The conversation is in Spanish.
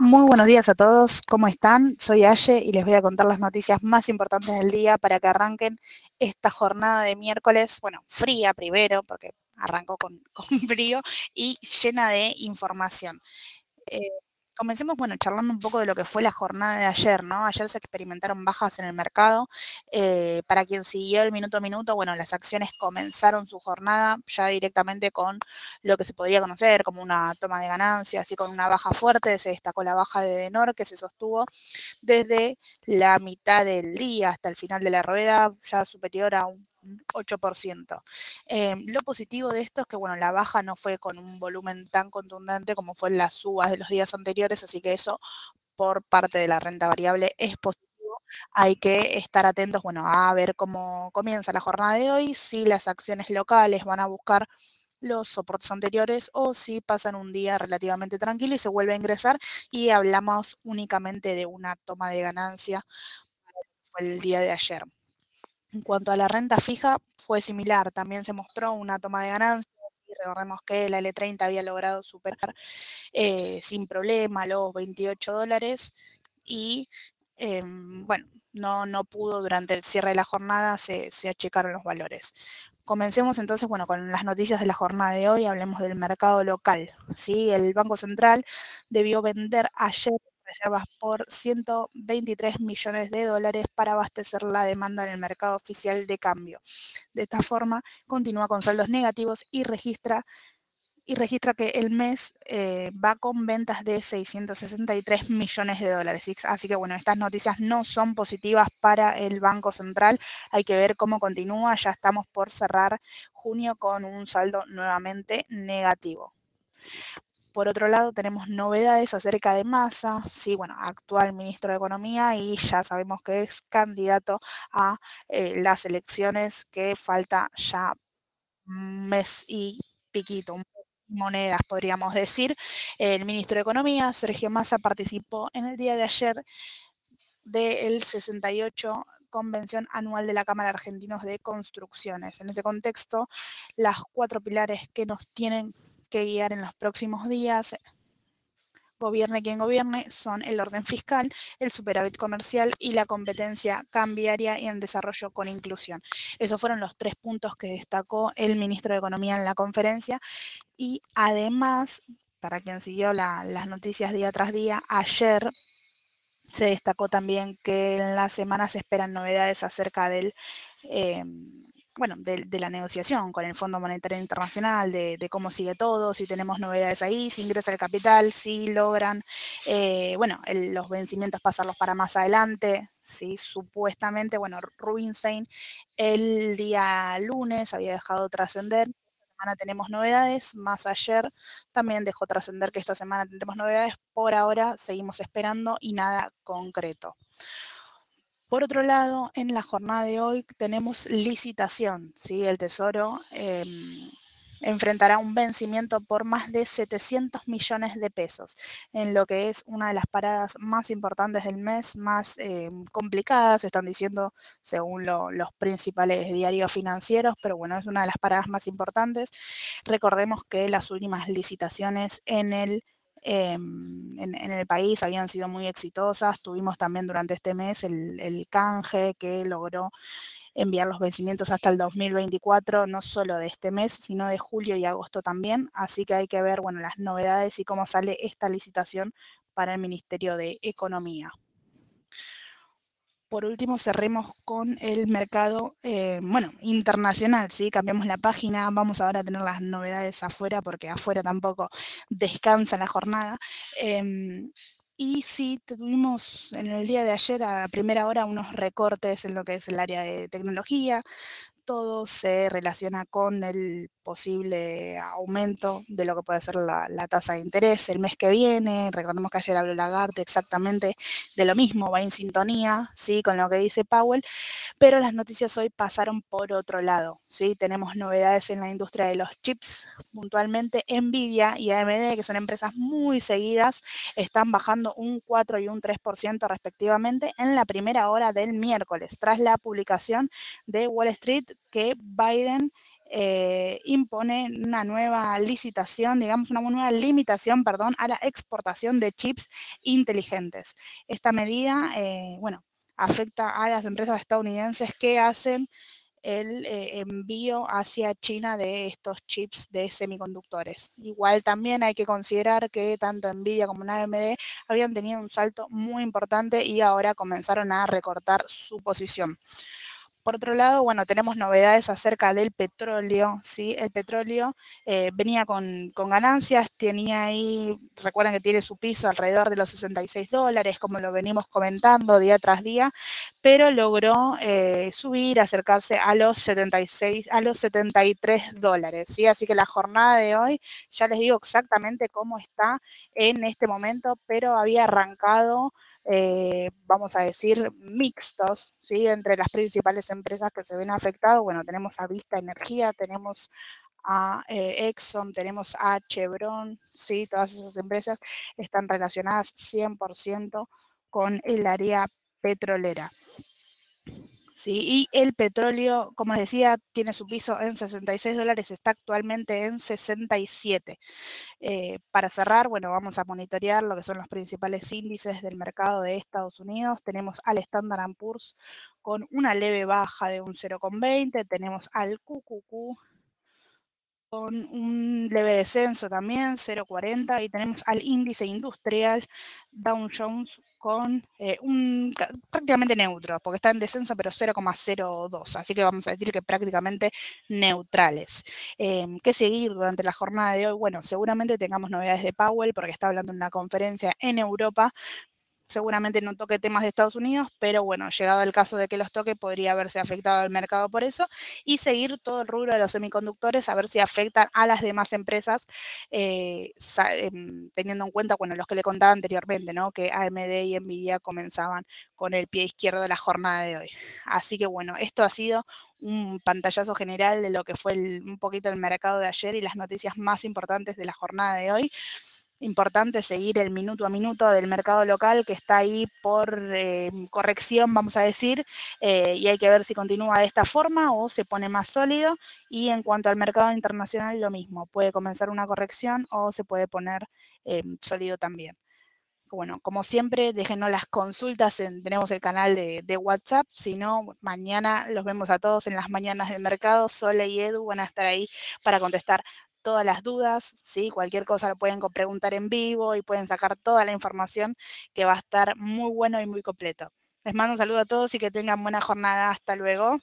Muy buenos días a todos, ¿cómo están? Soy Aye y les voy a contar las noticias más importantes del día para que arranquen esta jornada de miércoles, bueno, fría primero, porque arrancó con, frío y llena de información. Eh, Comencemos, bueno, charlando un poco de lo que fue la jornada de ayer, ¿no? Ayer se experimentaron bajas en el mercado. Eh, para quien siguió el minuto a minuto, bueno, las acciones comenzaron su jornada ya directamente con lo que se podría conocer como una toma de ganancias y con una baja fuerte. Se destacó la baja de Denor que se sostuvo desde la mitad del día hasta el final de la rueda, ya superior a un 8%. Eh, lo positivo de esto es que, bueno, la baja no fue con un volumen tan contundente como fue en las subas de los días anteriores, así que eso por parte de la renta variable es positivo. Hay que estar atentos, bueno, a ver cómo comienza la jornada de hoy, si las acciones locales van a buscar los soportes anteriores o si pasan un día relativamente tranquilo y se vuelve a ingresar y hablamos únicamente de una toma de ganancia el día de ayer. En cuanto a la renta fija, fue similar. También se mostró una toma de ganancias y recordemos que la L30 había logrado superar eh, sin problema los 28 dólares y eh, bueno, no, no pudo durante el cierre de la jornada, se, se achicaron los valores. Comencemos entonces, bueno, con las noticias de la jornada de hoy, hablemos del mercado local. ¿sí? El Banco Central debió vender ayer reservas por 123 millones de dólares para abastecer la demanda en el mercado oficial de cambio. De esta forma, continúa con saldos negativos y registra y registra que el mes eh, va con ventas de 663 millones de dólares. Así que bueno, estas noticias no son positivas para el Banco Central. Hay que ver cómo continúa. Ya estamos por cerrar junio con un saldo nuevamente negativo. Por otro lado, tenemos novedades acerca de Massa, sí, bueno, actual ministro de Economía y ya sabemos que es candidato a eh, las elecciones que falta ya mes y piquito, monedas podríamos decir. El ministro de Economía, Sergio Massa, participó en el día de ayer del 68 Convención Anual de la Cámara Argentinos de Construcciones. En ese contexto, las cuatro pilares que nos tienen que guiar en los próximos días, gobierne quien gobierne, son el orden fiscal, el superávit comercial y la competencia cambiaria y el desarrollo con inclusión. Esos fueron los tres puntos que destacó el ministro de Economía en la conferencia y además, para quien siguió las noticias día tras día, ayer se destacó también que en la semana se esperan novedades acerca del eh, bueno, de, la negociación con el Fondo Monetario Internacional, de, cómo sigue todo, si tenemos novedades ahí, si ingresa el capital, si logran, eh, bueno, los vencimientos pasarlos para más adelante, si supuestamente, bueno, Rubinstein el día lunes había dejado trascender, esta semana tenemos novedades, más ayer también dejó trascender que esta semana tendremos novedades, por ahora seguimos esperando y nada concreto. Por otro lado, en la jornada de hoy tenemos licitación, ¿sí? El Tesoro em, enfrentará un vencimiento por más de 700 millones de pesos, en lo que es una de las paradas más importantes del mes, más em, complicadas, están diciendo según los principales diarios financieros, pero bueno, es una de las paradas más importantes. Recordemos que las últimas licitaciones en el Em, en, el país habían sido muy exitosas. Tuvimos también durante este mes el, canje que logró enviar los vencimientos hasta el 2024, no solo de este mes, sino de julio y agosto también. Así que hay que ver bueno, las novedades y cómo sale esta licitación para el Ministerio de Economía. Por último, cerremos con el mercado, eh, bueno, internacional, ¿sí? Cambiamos la página, vamos ahora a tener las novedades afuera, porque afuera tampoco descansa la jornada. Em, y sí, tuvimos en el día de ayer a primera hora unos recortes en lo que es el área de tecnología, todo se relaciona con el posible aumento de lo que puede ser la, tasa de interés el mes que viene. Recordemos que ayer habló Lagarde exactamente de lo mismo, va en sintonía ¿sí? con lo que dice Powell, pero las noticias hoy pasaron por otro lado. ¿sí? Tenemos novedades en la industria de los chips, puntualmente Nvidia y AMD, que son empresas muy seguidas, están bajando un 4 y un 3% respectivamente en la primera hora del miércoles, tras la publicación de Wall Street que Biden eh, impone una nueva licitación, digamos, una nueva limitación, perdón, a la exportación de chips inteligentes. Esta medida, eh, bueno, afecta a las empresas estadounidenses que hacen el eh, envío hacia China de estos chips de semiconductores. Igual también hay que considerar que tanto Nvidia como AMD habían tenido un salto muy importante y ahora comenzaron a recortar su posición. Por otro lado, bueno, tenemos novedades acerca del petróleo, ¿sí? El petróleo eh, venía con, ganancias, tenía ahí, recuerden que tiene su piso alrededor de los 66 dólares, como lo venimos comentando día tras día, pero logró eh, subir, acercarse a los 76, a los 73 dólares, ¿sí? Así que la jornada de hoy, ya les digo exactamente cómo está en este momento, pero había arrancado eh, vamos a decir, mixtos, ¿sí? Entre las principales empresas que se ven afectadas, bueno, tenemos a Vista Energía, tenemos a eh, Exxon, tenemos a Chevron, ¿sí? Todas esas empresas están relacionadas 100% con el área petrolera. ¿Sí? Y el petróleo, como les decía, tiene su piso en 66 dólares, está actualmente en 67. Eh, para cerrar, bueno, vamos a monitorear lo que son los principales índices del mercado de Estados Unidos. Tenemos al Standard Poor's con una leve baja de un 0,20, tenemos al QQQ con un leve descenso también, 0,40, y tenemos al índice industrial Dow Jones con eh, un prácticamente neutro, porque está en descenso, pero 0,02, así que vamos a decir que prácticamente neutrales. Em, ¿Qué seguir durante la jornada de hoy? Bueno, seguramente tengamos novedades de Powell, porque está hablando en una conferencia en Europa, seguramente no toque temas de Estados Unidos, pero bueno, llegado el caso de que los toque, podría haberse afectado al mercado por eso, y seguir todo el rubro de los semiconductores, a ver si afectan a las demás empresas, eh, em, teniendo en cuenta, bueno, los que le contaba anteriormente, ¿no? Que AMD y Nvidia comenzaban con el pie izquierdo de la jornada de hoy. Así que bueno, esto ha sido un pantallazo general de lo que fue un poquito el mercado de ayer y las noticias más importantes de la jornada de hoy importante seguir el minuto a minuto del mercado local que está ahí por eh, corrección, vamos a decir, eh, y hay que ver si continúa de esta forma o se pone más sólido. Y en cuanto al mercado internacional, lo mismo, puede comenzar una corrección o se puede poner eh, sólido también. Bueno, como siempre, déjenos las consultas, tenemos el canal de, WhatsApp, si no, mañana los vemos a todos en las mañanas del mercado, Sole y Edu van a estar ahí para contestar todas las dudas, ¿sí? cualquier cosa lo pueden preguntar en vivo y pueden sacar toda la información que va a estar muy bueno y muy completo. Les mando un saludo a todos y que tengan buena jornada. Hasta luego.